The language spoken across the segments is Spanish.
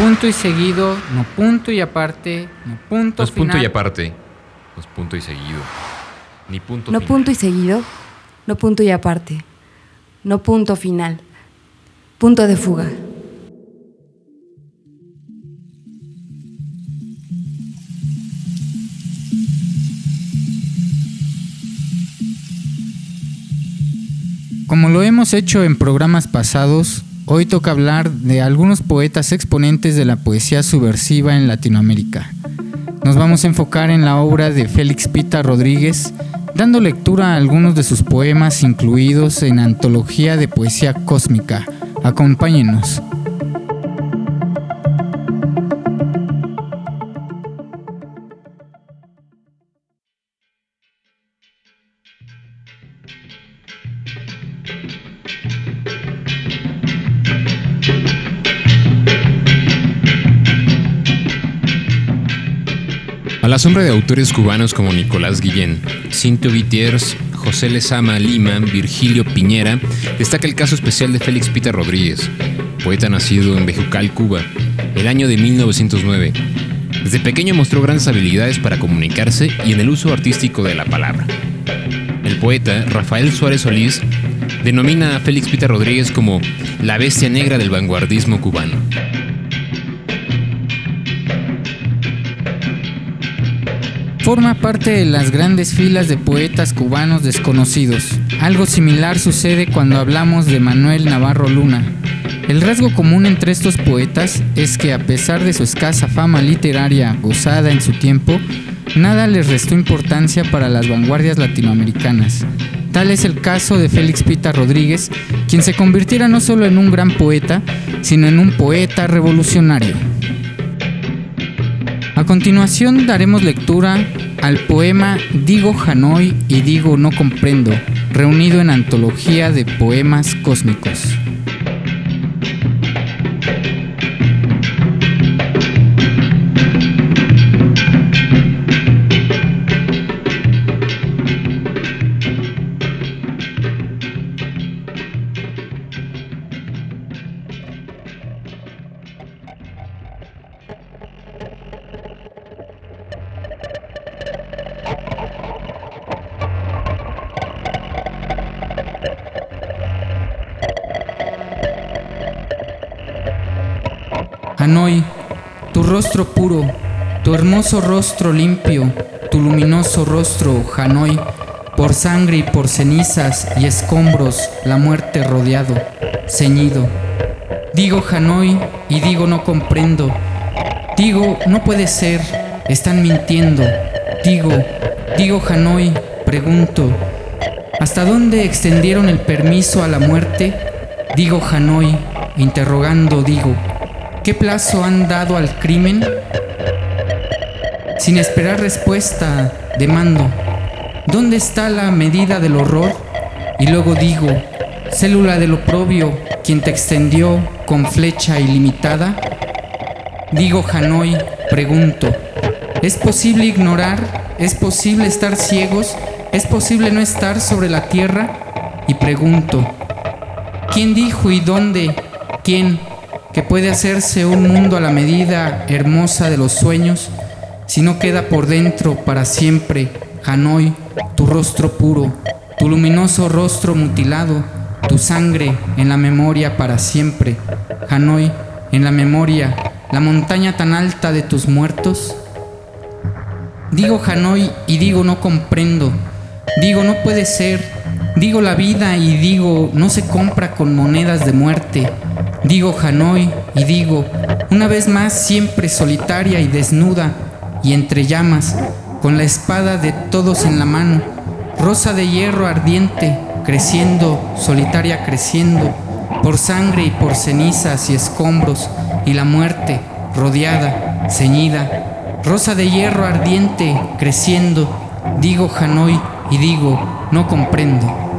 punto y seguido, no punto y aparte, no punto No es punto final. y aparte, no es punto y seguido. Ni punto No final. punto y seguido, no punto y aparte, no punto final, punto de fuga. Como lo hemos hecho en programas pasados, hoy toca hablar de algunos poetas exponentes de la poesía subversiva en Latinoamérica. Nos vamos a enfocar en la obra de Félix Pita Rodríguez, dando lectura a algunos de sus poemas incluidos en Antología de Poesía Cósmica. Acompáñenos. Sombra de autores cubanos como Nicolás Guillén, Cinto Vitiers, José Lezama Lima, Virgilio Piñera, destaca el caso especial de Félix Pita Rodríguez, poeta nacido en Bejucal, Cuba, el año de 1909. Desde pequeño mostró grandes habilidades para comunicarse y en el uso artístico de la palabra. El poeta Rafael Suárez Solís denomina a Félix Pita Rodríguez como la bestia negra del vanguardismo cubano. Forma parte de las grandes filas de poetas cubanos desconocidos. Algo similar sucede cuando hablamos de Manuel Navarro Luna. El rasgo común entre estos poetas es que a pesar de su escasa fama literaria gozada en su tiempo, nada les restó importancia para las vanguardias latinoamericanas. Tal es el caso de Félix Pita Rodríguez, quien se convirtiera no solo en un gran poeta, sino en un poeta revolucionario. A continuación daremos lectura al poema Digo Hanoi y Digo No Comprendo, reunido en Antología de Poemas Cósmicos. Rostro puro, tu hermoso rostro limpio, tu luminoso rostro, Hanoi, por sangre y por cenizas y escombros, la muerte rodeado, ceñido. Digo Hanoi y digo no comprendo. Digo, no puede ser, están mintiendo. Digo, digo Hanoi, pregunto, ¿hasta dónde extendieron el permiso a la muerte? Digo Hanoi, interrogando digo, ¿qué plazo han dado al crimen? Sin esperar respuesta, demando, ¿dónde está la medida del horror? Y luego digo, célula del oprobio, quien te extendió con flecha ilimitada. Digo Hanoi, pregunto, ¿es posible ignorar? ¿Es posible estar ciegos? ¿Es posible no estar sobre la tierra? Y pregunto, ¿quién dijo y dónde? ¿Quién? Que puede hacerse un mundo a la medida hermosa de los sueños, si no queda por dentro para siempre, Hanoi, tu rostro puro, tu luminoso rostro mutilado, tu sangre en la memoria para siempre, Hanoi, en la memoria, la montaña tan alta de tus muertos? Digo Hanoi y digo no comprendo, digo no puede ser, digo la vida y digo no se compra con monedas de muerte, digo Hanoi y digo una vez más siempre solitaria y desnuda y entre llamas, con la espada de todos en la mano, rosa de hierro ardiente, creciendo, solitaria creciendo, por sangre y por cenizas y escombros, y la muerte, rodeada, ceñida, rosa de hierro ardiente, creciendo, digo Hanoi y digo, no comprendo.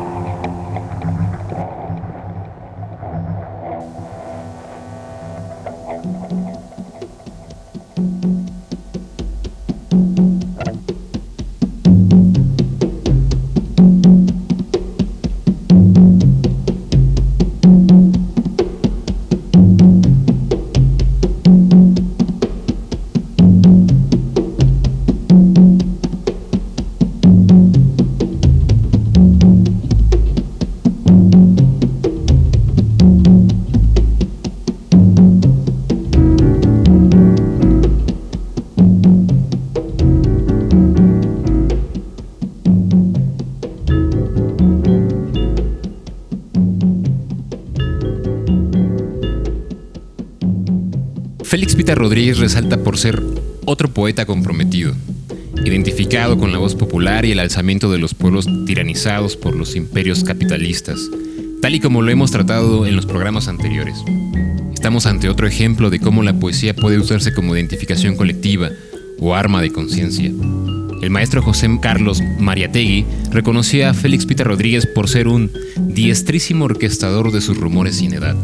Félix Pita Rodríguez resalta por ser otro poeta comprometido, identificado con la voz popular y el alzamiento de los pueblos tiranizados por los imperios capitalistas, tal y como lo hemos tratado en los programas anteriores. Estamos ante otro ejemplo de cómo la poesía puede usarse como identificación colectiva o arma de conciencia. El maestro José Carlos Mariategui reconocía a Félix Pita Rodríguez por ser un diestrísimo orquestador de sus rumores sin edad.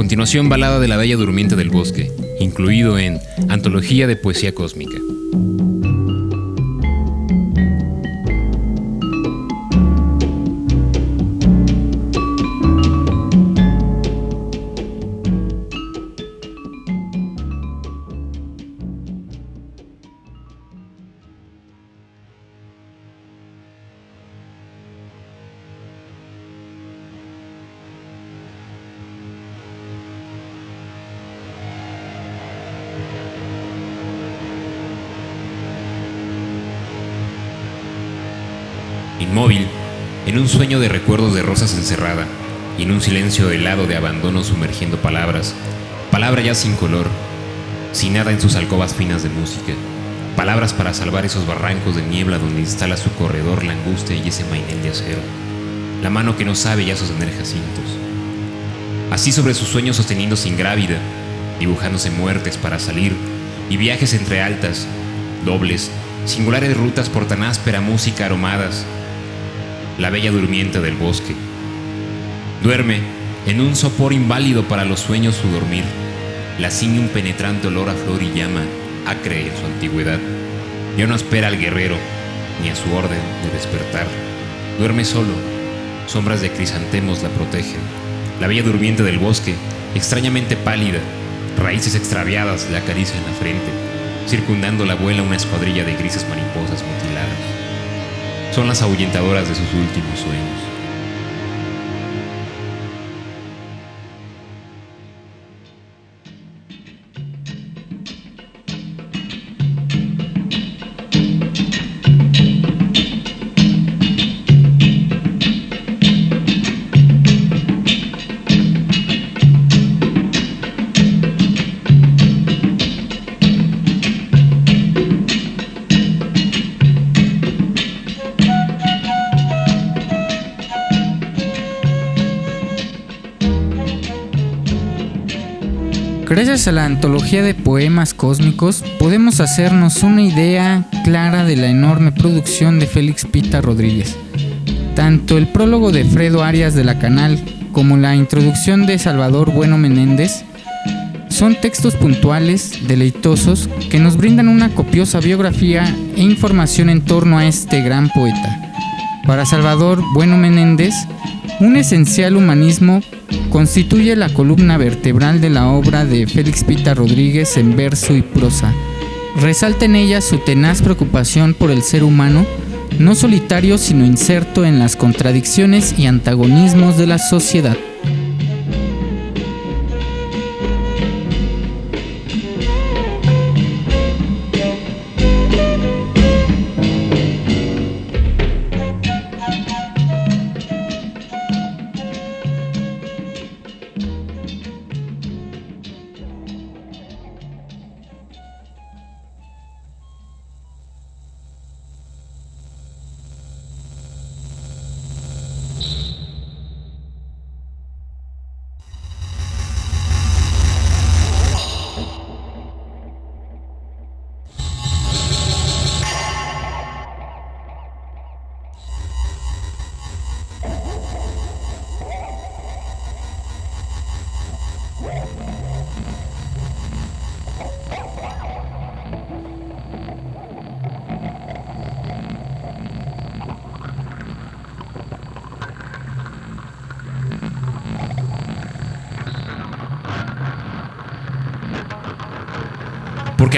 Continuación, Balada de la Bella Durmiente del Bosque, incluido en Antología de Poesía Cósmica. Inmóvil, en un sueño de recuerdos de rosas encerrada, y en un silencio helado de abandono sumergiendo palabras, palabra ya sin color, sin nada en sus alcobas finas de música, palabras para salvar esos barrancos de niebla donde instala su corredor la angustia y ese mainel de acero, la mano que no sabe ya sostener jacintos. Así sobre sus sueños sosteniéndose ingrávida, dibujándose muertes para salir y viajes entre altas, dobles, singulares rutas por tan áspera música aromadas, la bella durmiente del bosque. Duerme en un sopor inválido para los sueños su dormir. La ciñe un penetrante olor a flor y llama, acre en su antigüedad. Ya no espera al guerrero, ni a su orden de despertar. Duerme solo, sombras de crisantemos la protegen. La bella durmiente del bosque, extrañamente pálida, raíces extraviadas le acarician la frente, circundando la abuela una escuadrilla de grises mariposas mutiladas son las ahuyentadoras de sus últimos sueños. A la antología de poemas cósmicos podemos hacernos una idea clara de la enorme producción de Félix Pita Rodríguez. Tanto el prólogo de Fredo Arias de la Canal como la introducción de Salvador Bueno Menéndez son textos puntuales, deleitosos, que nos brindan una copiosa biografía e información en torno a este gran poeta. Para Salvador Bueno Menéndez, un esencial humanismo constituye la columna vertebral de la obra de Félix Pita Rodríguez en verso y prosa. Resalta en ella su tenaz preocupación por el ser humano, no solitario sino inserto en las contradicciones y antagonismos de la sociedad.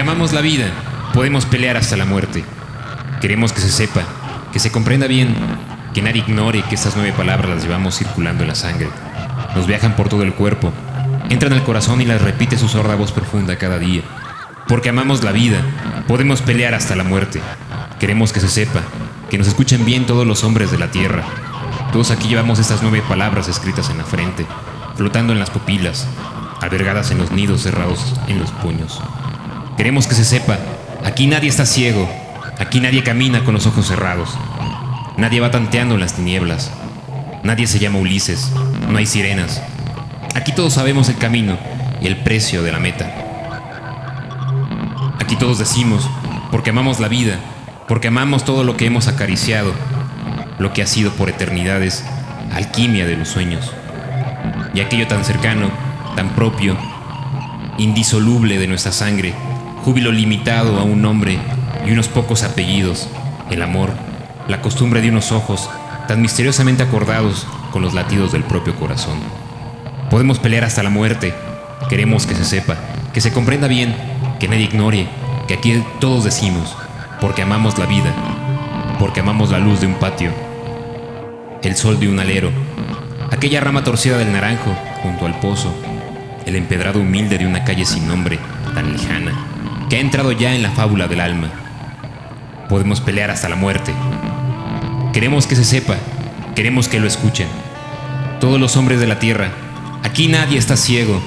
Amamos la vida, podemos pelear hasta la muerte. Queremos que se sepa, que se comprenda bien, que nadie ignore que estas nueve palabras las llevamos circulando en la sangre. Nos viajan por todo el cuerpo, entran al corazón y las repite su sorda voz profunda cada día. Porque amamos la vida, podemos pelear hasta la muerte. Queremos que se sepa, que nos escuchen bien todos los hombres de la tierra. Todos aquí llevamos estas nueve palabras escritas en la frente, flotando en las pupilas, albergadas en los nidos cerrados en los puños. Queremos que se sepa, aquí nadie está ciego, aquí nadie camina con los ojos cerrados, nadie va tanteando en las tinieblas, nadie se llama Ulises, no hay sirenas. Aquí todos sabemos el camino y el precio de la meta. Aquí todos decimos, porque amamos la vida, porque amamos todo lo que hemos acariciado, lo que ha sido por eternidades alquimia de los sueños. Y aquello tan cercano, tan propio, indisoluble de nuestra sangre, júbilo limitado a un nombre y unos pocos apellidos, el amor, la costumbre de unos ojos tan misteriosamente acordados con los latidos del propio corazón. Podemos pelear hasta la muerte, queremos que se sepa, que se comprenda bien, que nadie ignore, que aquí todos decimos, porque amamos la vida, porque amamos la luz de un patio, el sol de un alero, aquella rama torcida del naranjo junto al pozo, el empedrado humilde de una calle sin nombre, tan lejana, que ha entrado ya en la fábula del alma. Podemos pelear hasta la muerte. Queremos que se sepa, queremos que lo escuchen. Todos los hombres de la tierra, aquí nadie está ciego,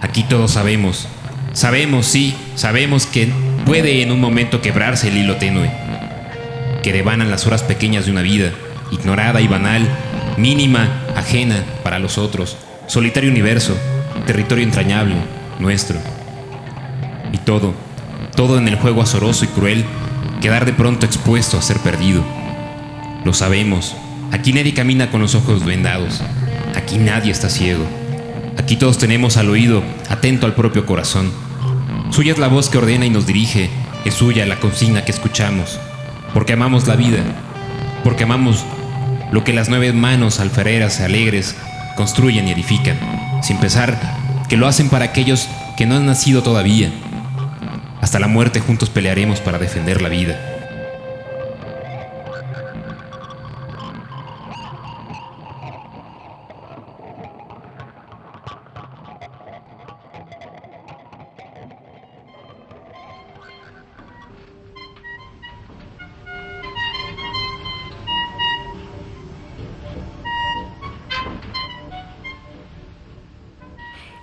aquí todos sabemos, sabemos, sí, sabemos que puede en un momento quebrarse el hilo tenue, que devanan las horas pequeñas de una vida, ignorada y banal, mínima, ajena para los otros, solitario universo, territorio entrañable, nuestro. Todo, todo en el juego azoroso y cruel, quedar de pronto expuesto a ser perdido. Lo sabemos, aquí nadie camina con los ojos vendados, aquí nadie está ciego, aquí todos tenemos al oído atento al propio corazón. Suya es la voz que ordena y nos dirige, es suya la consigna que escuchamos, porque amamos la vida, porque amamos lo que las nueve manos alfareras alegres construyen y edifican, sin pensar que lo hacen para aquellos que no han nacido todavía. Hasta la muerte juntos pelearemos para defender la vida.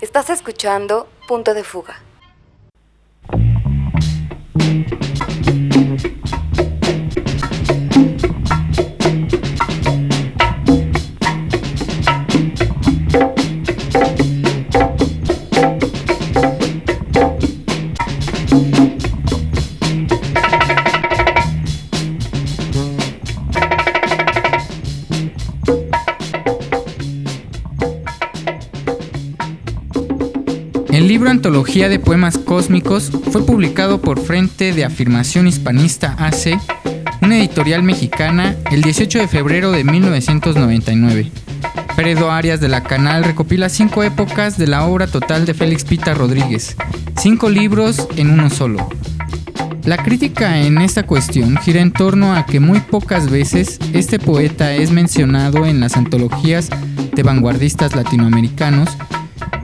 Estás escuchando Punto de Fuga. Antología de Poemas Cósmicos fue publicado por Frente de Afirmación Hispanista AC, una editorial mexicana, el 18 de febrero de 1999. Fredo Arias de la Canal recopila cinco épocas de la obra total de Félix Pita Rodríguez, cinco libros en uno solo. La crítica en esta cuestión gira en torno a que muy pocas veces este poeta es mencionado en las antologías de vanguardistas latinoamericanos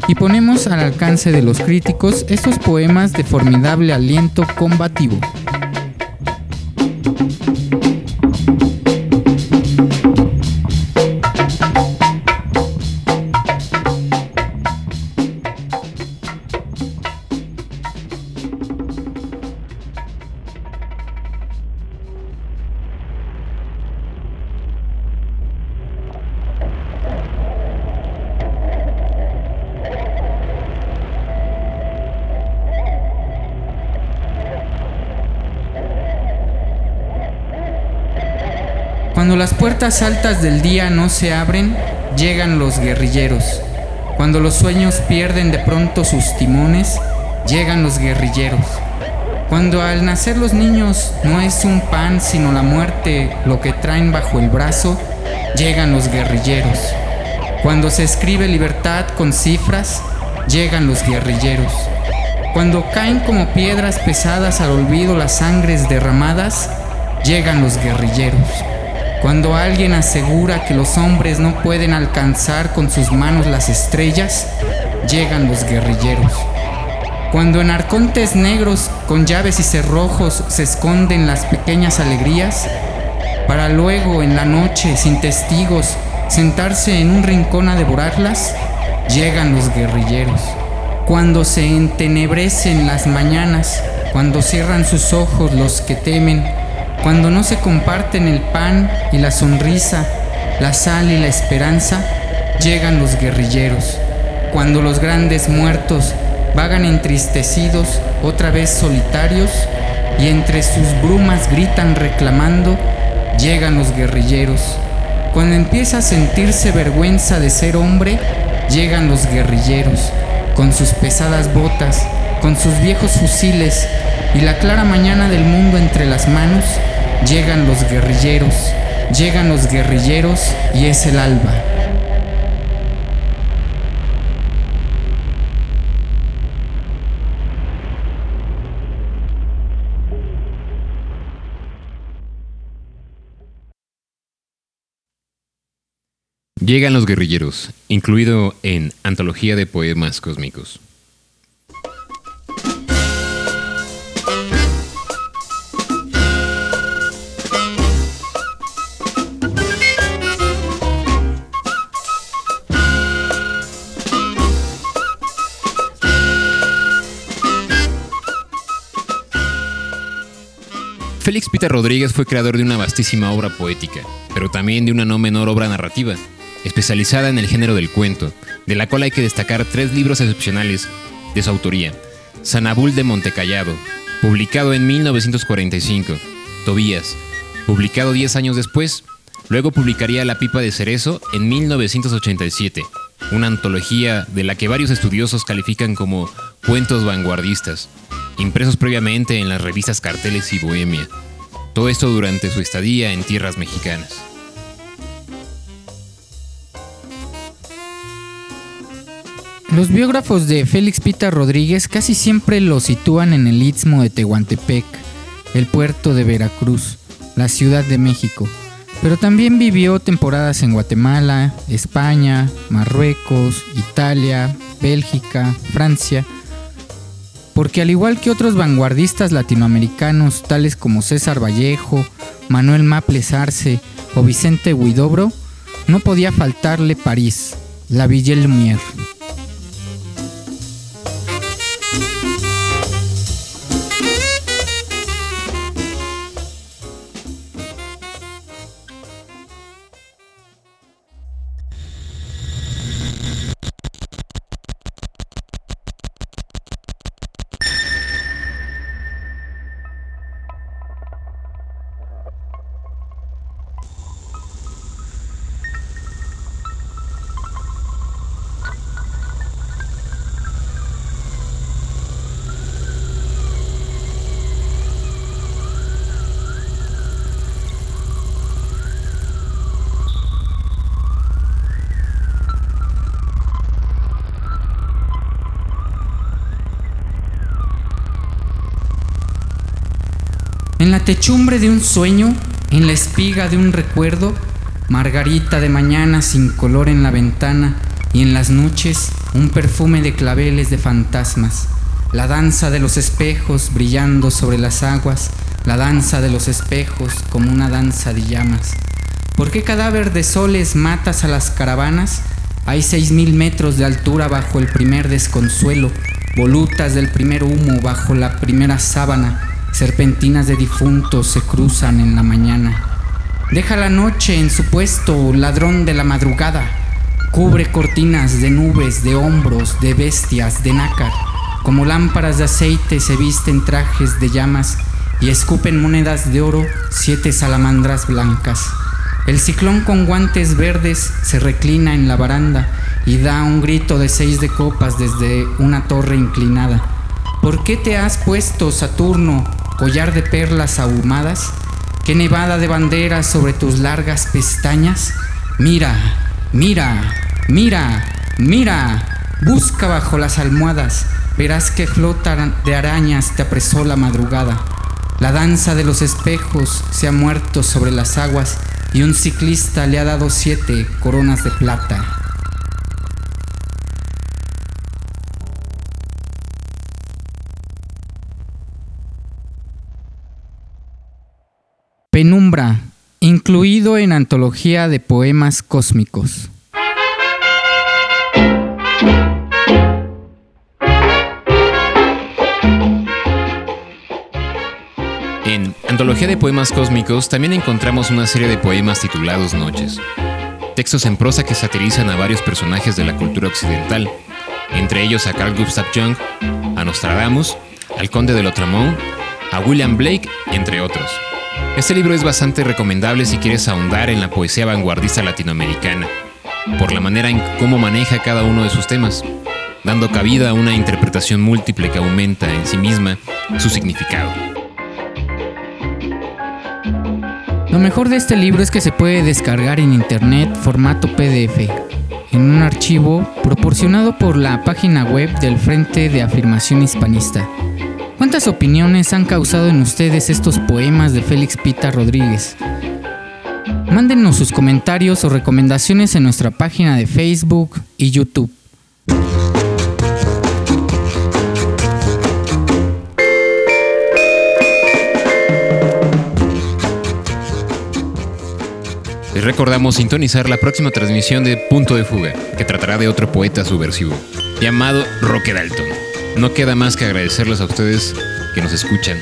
y ponemos al alcance de los críticos estos poemas de formidable aliento combativo. Las puertas altas del día no se abren, llegan los guerrilleros. Cuando los sueños pierden de pronto sus timones, llegan los guerrilleros. Cuando al nacer los niños no es un pan sino la muerte lo que traen bajo el brazo, llegan los guerrilleros. Cuando se escribe libertad con cifras, llegan los guerrilleros. Cuando caen como piedras pesadas al olvido las sangres derramadas, llegan los guerrilleros. Cuando alguien asegura que los hombres no pueden alcanzar con sus manos las estrellas, llegan los guerrilleros. Cuando en arcontes negros con llaves y cerrojos se esconden las pequeñas alegrías, para luego en la noche, sin testigos, sentarse en un rincón a devorarlas, llegan los guerrilleros. Cuando se entenebrecen las mañanas, cuando cierran sus ojos los que temen, cuando no se comparten el pan y la sonrisa, la sal y la esperanza, llegan los guerrilleros. Cuando los grandes muertos vagan entristecidos, otra vez solitarios, y entre sus brumas gritan reclamando, llegan los guerrilleros. Cuando empieza a sentirse vergüenza de ser hombre, llegan los guerrilleros, con sus pesadas botas, con sus viejos fusiles y la clara mañana del mundo entre las manos, llegan los guerrilleros, llegan los guerrilleros y es el alba. Llegan los guerrilleros, incluido en Antología de Poemas Cósmicos. Rodríguez fue creador de una vastísima obra poética, pero también de una no menor obra narrativa, especializada en el género del cuento, de la cual hay que destacar tres libros excepcionales de su autoría. Sanabul de Montecallado, publicado en 1945, Tobías, publicado 10 años después, luego publicaría La pipa de cerezo en 1987, una antología de la que varios estudiosos califican como cuentos vanguardistas, impresos previamente en las revistas Carteles y Bohemia. Todo esto durante su estadía en tierras mexicanas. Los biógrafos de Félix Pita Rodríguez casi siempre lo sitúan en el istmo de Tehuantepec, el puerto de Veracruz, la Ciudad de México, pero también vivió temporadas en Guatemala, España, Marruecos, Italia, Bélgica, Francia, porque al igual que otros vanguardistas latinoamericanos tales como César Vallejo, Manuel Maples Arce o Vicente Huidobro, no podía faltarle París, la Ville Lumière. La techumbre de un sueño, en la espiga de un recuerdo, margarita de mañana sin color en la ventana y en las noches un perfume de claveles de fantasmas, la danza de los espejos brillando sobre las aguas, la danza de los espejos como una danza de llamas. ¿Por qué cadáver de soles matas a las caravanas? Hay seis mil metros de altura bajo el primer desconsuelo, volutas del primer humo bajo la primera sábana, Serpentinas de difuntos se cruzan en la mañana. Deja la noche en su puesto, ladrón de la madrugada. Cubre cortinas de nubes, de hombros, de bestias, de nácar. Como lámparas de aceite se visten trajes de llamas y escupen monedas de oro siete salamandras blancas. El ciclón con guantes verdes se reclina en la baranda y da un grito de seis de copas desde una torre inclinada. ¿Por qué te has puesto, Saturno, collar de perlas ahumadas? ¿Qué nevada de banderas sobre tus largas pestañas? Mira, mira, mira, mira, busca bajo las almohadas, verás que flotan de arañas te apresó la madrugada. La danza de los espejos se ha muerto sobre las aguas y un ciclista le ha dado siete coronas de plata. Incluido en antología de poemas cósmicos. En Antología de Poemas Cósmicos también encontramos una serie de poemas titulados Noches. Textos en prosa que satirizan a varios personajes de la cultura occidental, entre ellos a Carl Gustav Jung, a Nostradamus, al Conde de Lotramont, a William Blake, entre otros. Este libro es bastante recomendable si quieres ahondar en la poesía vanguardista latinoamericana, por la manera en cómo maneja cada uno de sus temas, dando cabida a una interpretación múltiple que aumenta en sí misma su significado. Lo mejor de este libro es que se puede descargar en internet formato PDF, en un archivo proporcionado por la página web del Frente de Afirmación Hispanista. ¿Cuántas opiniones han causado en ustedes estos poemas de Félix Pita Rodríguez? Mándenos sus comentarios o recomendaciones en nuestra página de Facebook y YouTube. Les recordamos sintonizar la próxima transmisión de Punto de Fuga, que tratará de otro poeta subversivo, llamado Roque Dalton. No queda más que agradecerles a ustedes que nos escuchan.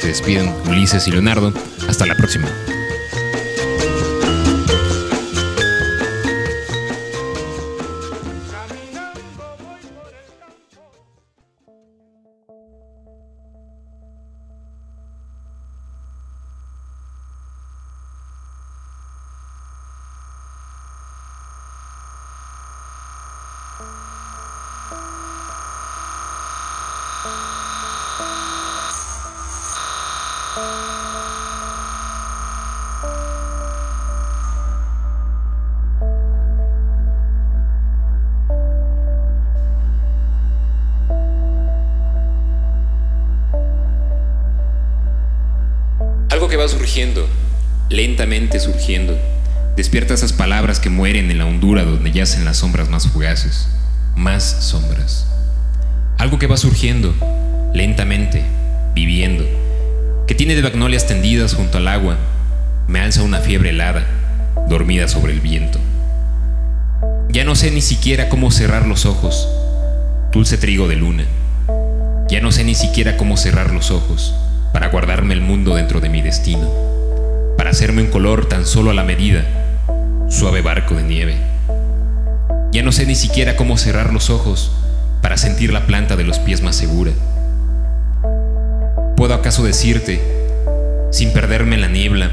Se despiden Ulises y Leonardo. Hasta la próxima. Surgiendo, lentamente surgiendo, despierta esas palabras que mueren en la hondura donde yacen las sombras más fugaces, más sombras. Algo que va surgiendo, lentamente, viviendo, que tiene de magnolias tendidas junto al agua, me alza una fiebre helada, dormida sobre el viento. Ya no sé ni siquiera cómo cerrar los ojos, dulce trigo de luna. Ya no sé ni siquiera cómo cerrar los ojos para guardarme el mundo dentro de mi destino, para hacerme un color tan solo a la medida, suave barco de nieve. Ya no sé ni siquiera cómo cerrar los ojos para sentir la planta de los pies más segura. ¿Puedo acaso decirte, sin perderme en la niebla,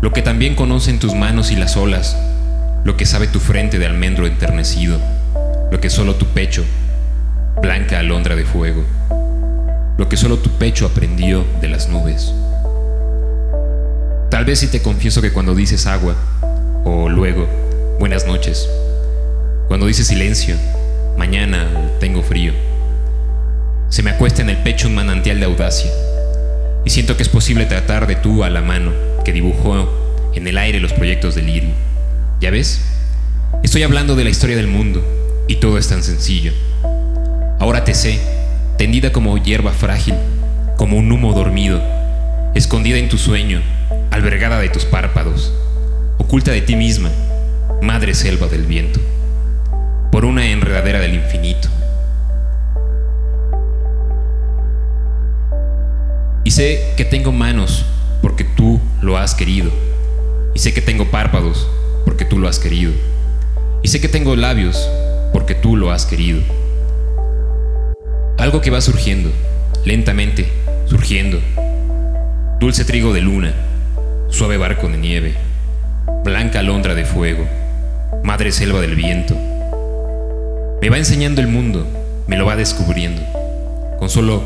lo que también conocen tus manos y las olas, lo que sabe tu frente de almendro enternecido, lo que solo tu pecho, blanca alondra de fuego? Lo que solo tu pecho aprendió de las nubes. Tal vez si te confieso que cuando dices agua, o luego, buenas noches, cuando dices silencio, mañana tengo frío, se me acuesta en el pecho un manantial de audacia, y siento que es posible tratar de tú a la mano que dibujó en el aire los proyectos del lirio. ¿Ya ves? Estoy hablando de la historia del mundo, y todo es tan sencillo. Ahora te sé, tendida como hierba frágil, como un humo dormido, escondida en tu sueño, albergada de tus párpados, oculta de ti misma, madre selva del viento, por una enredadera del infinito. Y sé que tengo manos porque tú lo has querido. Y sé que tengo párpados porque tú lo has querido. Y sé que tengo labios porque tú lo has querido. Algo que va surgiendo, lentamente, surgiendo. Dulce trigo de luna, suave barco de nieve, blanca alondra de fuego, madre selva del viento. Me va enseñando el mundo, me lo va descubriendo. Con solo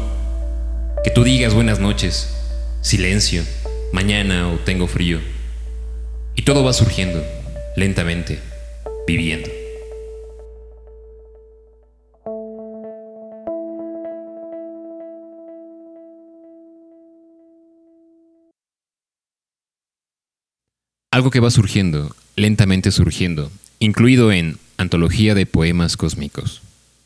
que tú digas buenas noches, silencio, mañana o tengo frío. Y todo va surgiendo, lentamente, viviendo. Algo que va surgiendo, lentamente surgiendo, incluido en Antología de Poemas Cósmicos.